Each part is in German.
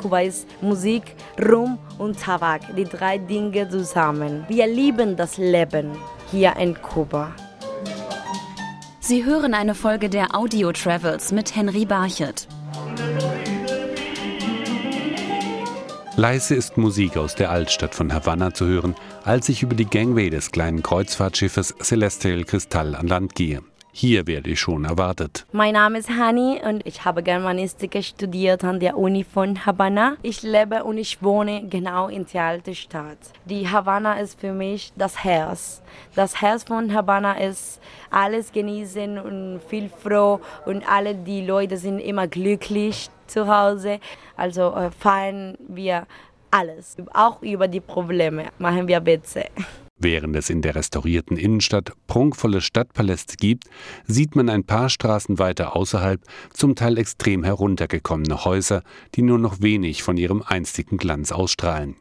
Kuba ist Musik, Rum und Tabak, die drei Dinge zusammen. Wir lieben das Leben hier in Kuba. Sie hören eine Folge der Audio Travels mit Henry Barchet. Leise ist Musik aus der Altstadt von Havanna zu hören, als ich über die Gangway des kleinen Kreuzfahrtschiffes Celestial Kristall an Land gehe. Hier werde ich schon erwartet. Mein Name ist Hani und ich habe Germanistik studiert an der Uni von Havanna. Ich lebe und ich wohne genau in der alten Stadt. Die Havanna ist für mich das Herz. Das Herz von Havanna ist alles genießen und viel froh und alle die Leute sind immer glücklich zu Hause. Also äh, feiern wir alles. Auch über die Probleme machen wir Witze. Während es in der restaurierten Innenstadt prunkvolle Stadtpaläste gibt, sieht man ein paar Straßen weiter außerhalb zum Teil extrem heruntergekommene Häuser, die nur noch wenig von ihrem einstigen Glanz ausstrahlen.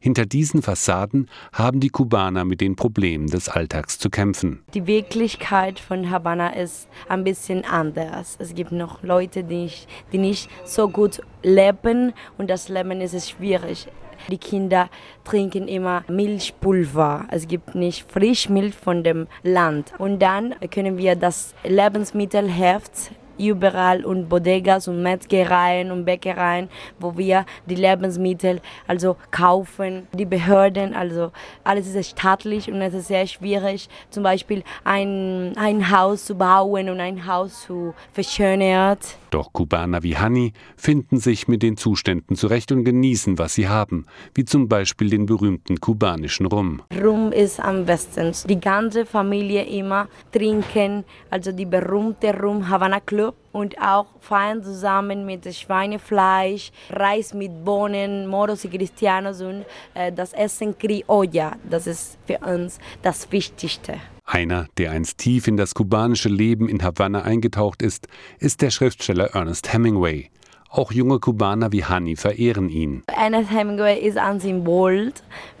Hinter diesen Fassaden haben die Kubaner mit den Problemen des Alltags zu kämpfen. Die Wirklichkeit von Havanna ist ein bisschen anders. Es gibt noch Leute, die nicht, die nicht so gut leben und das Leben ist schwierig. Die Kinder trinken immer Milchpulver. Es gibt nicht Frischmilch von dem Land. Und dann können wir das Lebensmittelheft überall und Bodegas und Metzgereien und Bäckereien, wo wir die Lebensmittel also kaufen. Die Behörden, also alles ist staatlich und es ist sehr schwierig, zum Beispiel ein, ein Haus zu bauen und ein Haus zu verschönern. Doch Kubaner wie Hani finden sich mit den Zuständen zurecht und genießen, was sie haben, wie zum Beispiel den berühmten kubanischen Rum. Rum ist am besten. Die ganze Familie immer trinken, also die berühmte Rum Havana Club und auch feiern zusammen mit Schweinefleisch, Reis mit Bohnen, Moros y Cristianos und äh, das Essen Criolla. Das ist für uns das Wichtigste. Einer, der einst tief in das kubanische Leben in Havanna eingetaucht ist, ist der Schriftsteller Ernest Hemingway. Auch junge Kubaner wie Hani verehren ihn. Ernest Hemingway ist ein Symbol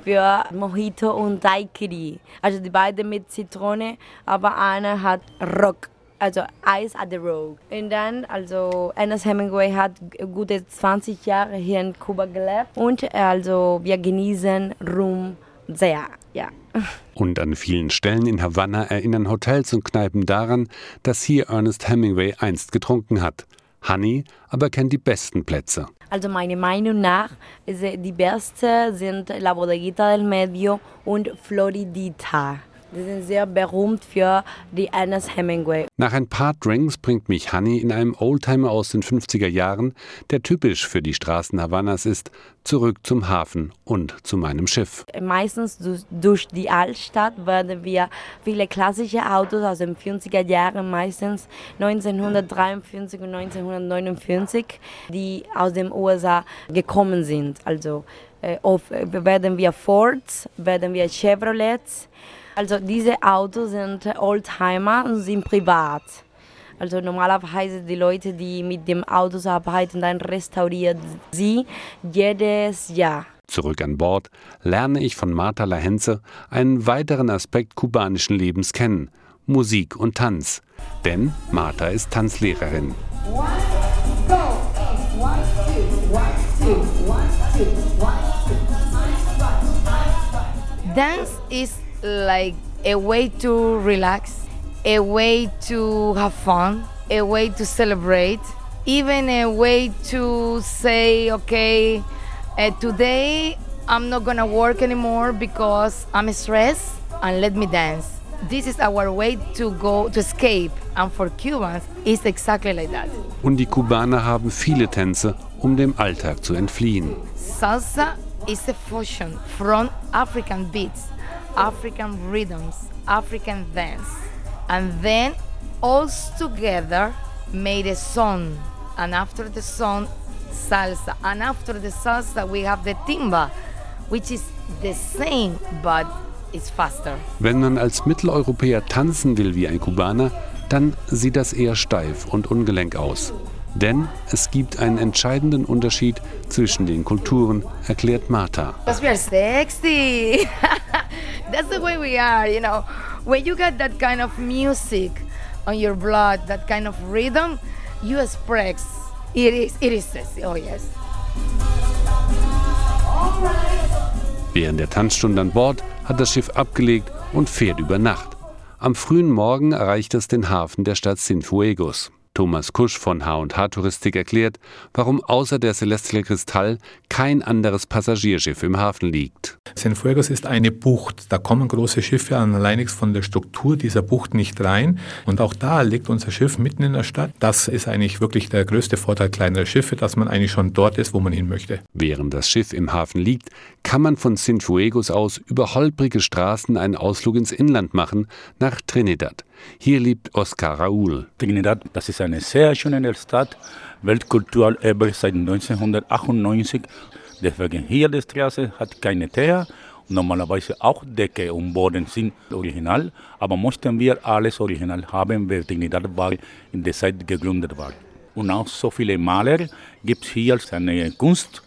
für Mojito und Daiquiri. Also die beiden mit Zitrone, aber einer hat Rock also Eis at the Rogue. Und dann, also Ernest Hemingway hat gute 20 Jahre hier in Kuba gelebt und also wir genießen Rum sehr, ja. Und an vielen Stellen in Havanna erinnern Hotels und Kneipen daran, dass hier Ernest Hemingway einst getrunken hat. Honey aber kennt die besten Plätze. Also meiner Meinung nach die besten sind La Bodeguita del Medio und Floridita. Die sind sehr berühmt für die Ernest Hemingway. Nach ein paar Drinks bringt mich Honey in einem Oldtimer aus den 50er Jahren, der typisch für die Straßen Havannas ist, zurück zum Hafen und zu meinem Schiff. Meistens durch die Altstadt werden wir viele klassische Autos aus den 50er Jahren, meistens 1953 und 1949, die aus den USA gekommen sind. Also äh, werden wir Fords, werden wir Chevrolets, also diese Autos sind Oldtimer und sind privat. Also normalerweise die Leute, die mit dem Autos arbeiten, dann restaurieren sie jedes Jahr. Zurück an Bord lerne ich von Marta Lahenze einen weiteren Aspekt kubanischen Lebens kennen, Musik und Tanz. Denn Marta ist Tanzlehrerin. Dance is like a way to relax, a way to have fun, a way to celebrate, even a way to say, okay, uh, today I'm not gonna work anymore because I'm stressed and let me dance. This is our way to go to escape. And for Cubans, it's exactly like that. Und die Kubaner haben viele Tänze, um dem Alltag zu entfliehen. Salsa is a fusion from African beats African rhythms, African dance, and then all together made a song. And after the song, salsa. And after the salsa, we have the timba, which is the same, but it's faster. Wenn man als Mitteleuropäer tanzen will wie ein Kubaner, dann sieht das eher steif und ungelenk aus. Denn es gibt einen entscheidenden Unterschied zwischen den Kulturen, erklärt Martha. Because we are sexy. That's the way we are, you know. When you get that kind of music on your blood, that kind of rhythm, you express. It is, it is. Oh yes. Während der Tanzstunde an Bord hat das Schiff abgelegt und fährt über Nacht. Am frühen Morgen erreicht es den Hafen der Stadt Sinfuegos. Thomas Kusch von H&H Touristik erklärt, warum außer der Celestial Kristall kein anderes Passagierschiff im Hafen liegt. Cienfuegos ist eine Bucht. Da kommen große Schiffe an alleinigs von der Struktur dieser Bucht nicht rein. Und auch da liegt unser Schiff mitten in der Stadt. Das ist eigentlich wirklich der größte Vorteil kleinerer Schiffe, dass man eigentlich schon dort ist, wo man hin möchte. Während das Schiff im Hafen liegt, kann man von Cienfuegos aus über holprige Straßen einen Ausflug ins Inland machen, nach Trinidad. Hier lebt Oscar Raúl. Trinidad, das ist eine sehr schöne Stadt, Weltkulturerbe seit 1998. Deswegen hier die Straße hat keine Teer. Normalerweise auch Decke und Boden sind original, aber möchten wir alles original haben, weil Trinidad war in der Zeit gegründet war. Und auch so viele Maler gibt es hier seine Kunst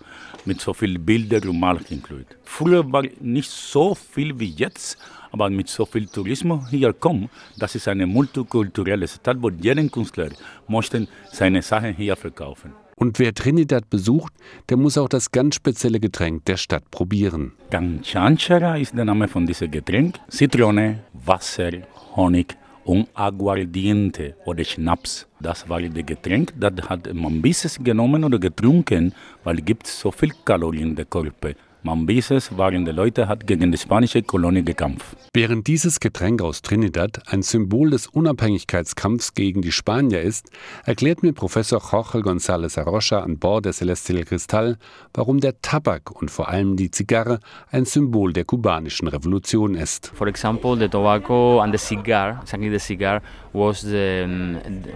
mit so vielen Bildern und Malern inkludiert. Früher war nicht so viel wie jetzt, aber mit so viel Tourismus hier kommt, das ist eine multikulturelle Stadt, wo jeder Künstler möchte seine Sachen hier verkaufen. Und wer Trinidad besucht, der muss auch das ganz spezielle Getränk der Stadt probieren. Ganchanchara ist der Name von diesem Getränk. Zitrone, Wasser, Honig und Aguardiente oder Schnaps. Das war das Getränk, das hat man bis genommen oder getrunken, weil es gibt so viel Kalorien in der Körper. Mambises waren die Leute, hat gegen die spanische Kolonie gekämpft. Während dieses Getränk aus Trinidad ein Symbol des Unabhängigkeitskampfs gegen die Spanier ist, erklärt mir Professor Jorge González Arrocha an Bord der Celestial Cristal, warum der Tabak und vor allem die Zigarre ein Symbol der kubanischen Revolution ist. For example, the tobacco and the cigar, exactly the cigar, was the,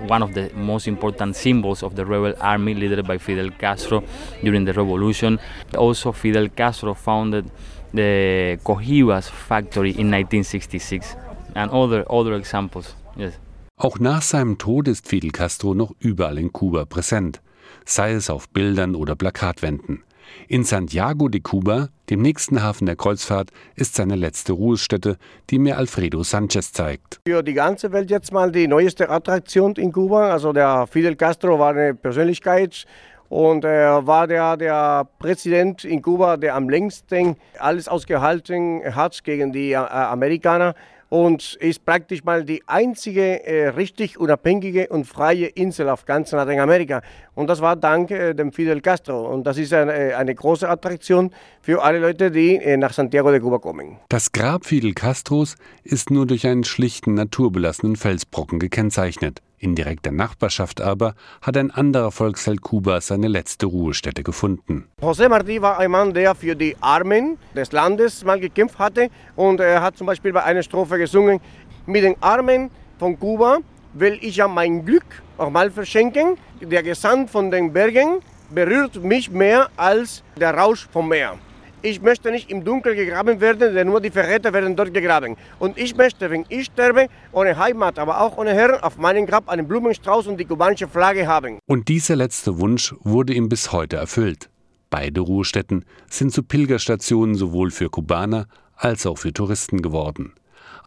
one of the most important symbols of the rebel army led by Fidel Castro during the revolution. Also, Fidel Castro founded the Cohibas factory in 1966 and other, other examples. Yes. Auch nach seinem Tod ist Fidel Castro noch überall in Kuba präsent, sei es auf Bildern oder Plakatwänden. In Santiago de Cuba, dem nächsten Hafen der Kreuzfahrt, ist seine letzte Ruhestätte, die mir Alfredo Sanchez zeigt. Für die ganze Welt jetzt mal die neueste Attraktion in Kuba. Also der Fidel Castro war eine Persönlichkeit und er war der, der Präsident in Kuba, der am längsten alles ausgehalten hat gegen die äh, Amerikaner und ist praktisch mal die einzige äh, richtig unabhängige und freie Insel auf ganz Lateinamerika. Und das war dank äh, dem Fidel Castro. Und das ist eine, äh, eine große Attraktion für alle Leute, die äh, nach Santiago de Cuba kommen. Das Grab Fidel Castros ist nur durch einen schlichten, naturbelassenen Felsbrocken gekennzeichnet. In direkter Nachbarschaft aber hat ein anderer Volksheld Kubas seine letzte Ruhestätte gefunden. José Martí war ein Mann, der für die Armen des Landes mal gekämpft hatte. Und er hat zum Beispiel bei einer Strophe gesungen, mit den Armen von Kuba will ich ja mein Glück auch mal verschenken. Der Gesand von den Bergen berührt mich mehr als der Rausch vom Meer. Ich möchte nicht im Dunkeln gegraben werden, denn nur die Verräter werden dort gegraben. Und ich möchte, wenn ich sterbe, ohne Heimat, aber auch ohne Herren, auf meinem Grab einen Blumenstrauß und die kubanische Flagge haben. Und dieser letzte Wunsch wurde ihm bis heute erfüllt. Beide Ruhestätten sind zu Pilgerstationen sowohl für Kubaner als auch für Touristen geworden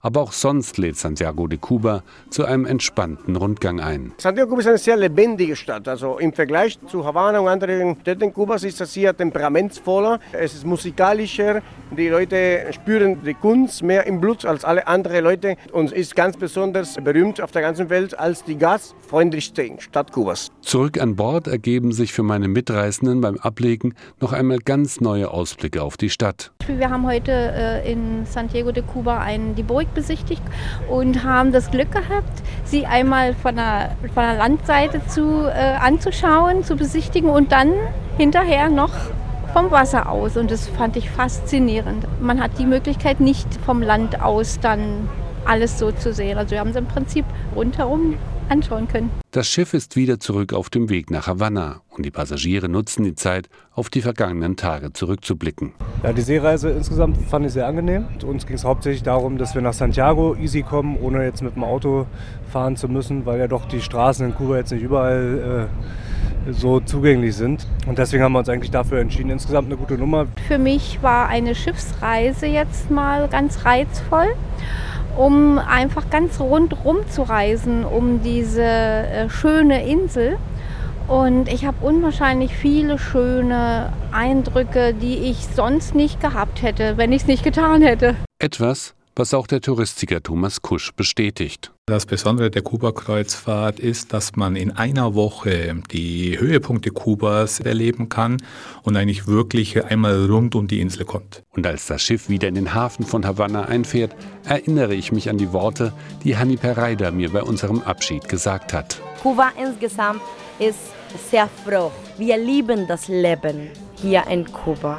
aber auch sonst lädt Santiago de Cuba zu einem entspannten Rundgang ein. Santiago de Cuba ist eine sehr lebendige Stadt. Also im Vergleich zu Havanna und anderen Städten Kubas ist das hier temperamentsvoller. Es ist musikalischer. Die Leute spüren die Kunst mehr im Blut als alle anderen Leute und ist ganz besonders berühmt auf der ganzen Welt als die gastfreundlichste Stadt Kubas. Zurück an Bord ergeben sich für meine Mitreisenden beim Ablegen noch einmal ganz neue Ausblicke auf die Stadt. Wir haben heute äh, in Santiago de Cuba einen, die Burg besichtigt und haben das Glück gehabt, sie einmal von der, von der Landseite zu, äh, anzuschauen, zu besichtigen und dann hinterher noch vom Wasser aus. Und das fand ich faszinierend. Man hat die Möglichkeit nicht vom Land aus dann alles so zu sehen. Also wir haben es im Prinzip rundherum anschauen können. Das Schiff ist wieder zurück auf dem Weg nach Havanna und die Passagiere nutzen die Zeit, auf die vergangenen Tage zurückzublicken. Ja, die Seereise insgesamt fand ich sehr angenehm. Uns ging es hauptsächlich darum, dass wir nach Santiago easy kommen, ohne jetzt mit dem Auto fahren zu müssen, weil ja doch die Straßen in Kuba jetzt nicht überall äh, so zugänglich sind. Und deswegen haben wir uns eigentlich dafür entschieden. Insgesamt eine gute Nummer. Für mich war eine Schiffsreise jetzt mal ganz reizvoll um einfach ganz rundrum zu reisen, um diese äh, schöne Insel. Und ich habe unwahrscheinlich viele schöne Eindrücke, die ich sonst nicht gehabt hätte, wenn ich es nicht getan hätte. Etwas, was auch der Touristiker Thomas Kusch bestätigt. Das Besondere der Kuba-Kreuzfahrt ist, dass man in einer Woche die Höhepunkte Kubas erleben kann und eigentlich wirklich einmal rund um die Insel kommt. Und als das Schiff wieder in den Hafen von Havanna einfährt, erinnere ich mich an die Worte, die Hani Pereida mir bei unserem Abschied gesagt hat. Kuba insgesamt ist sehr froh. Wir lieben das Leben hier in Kuba.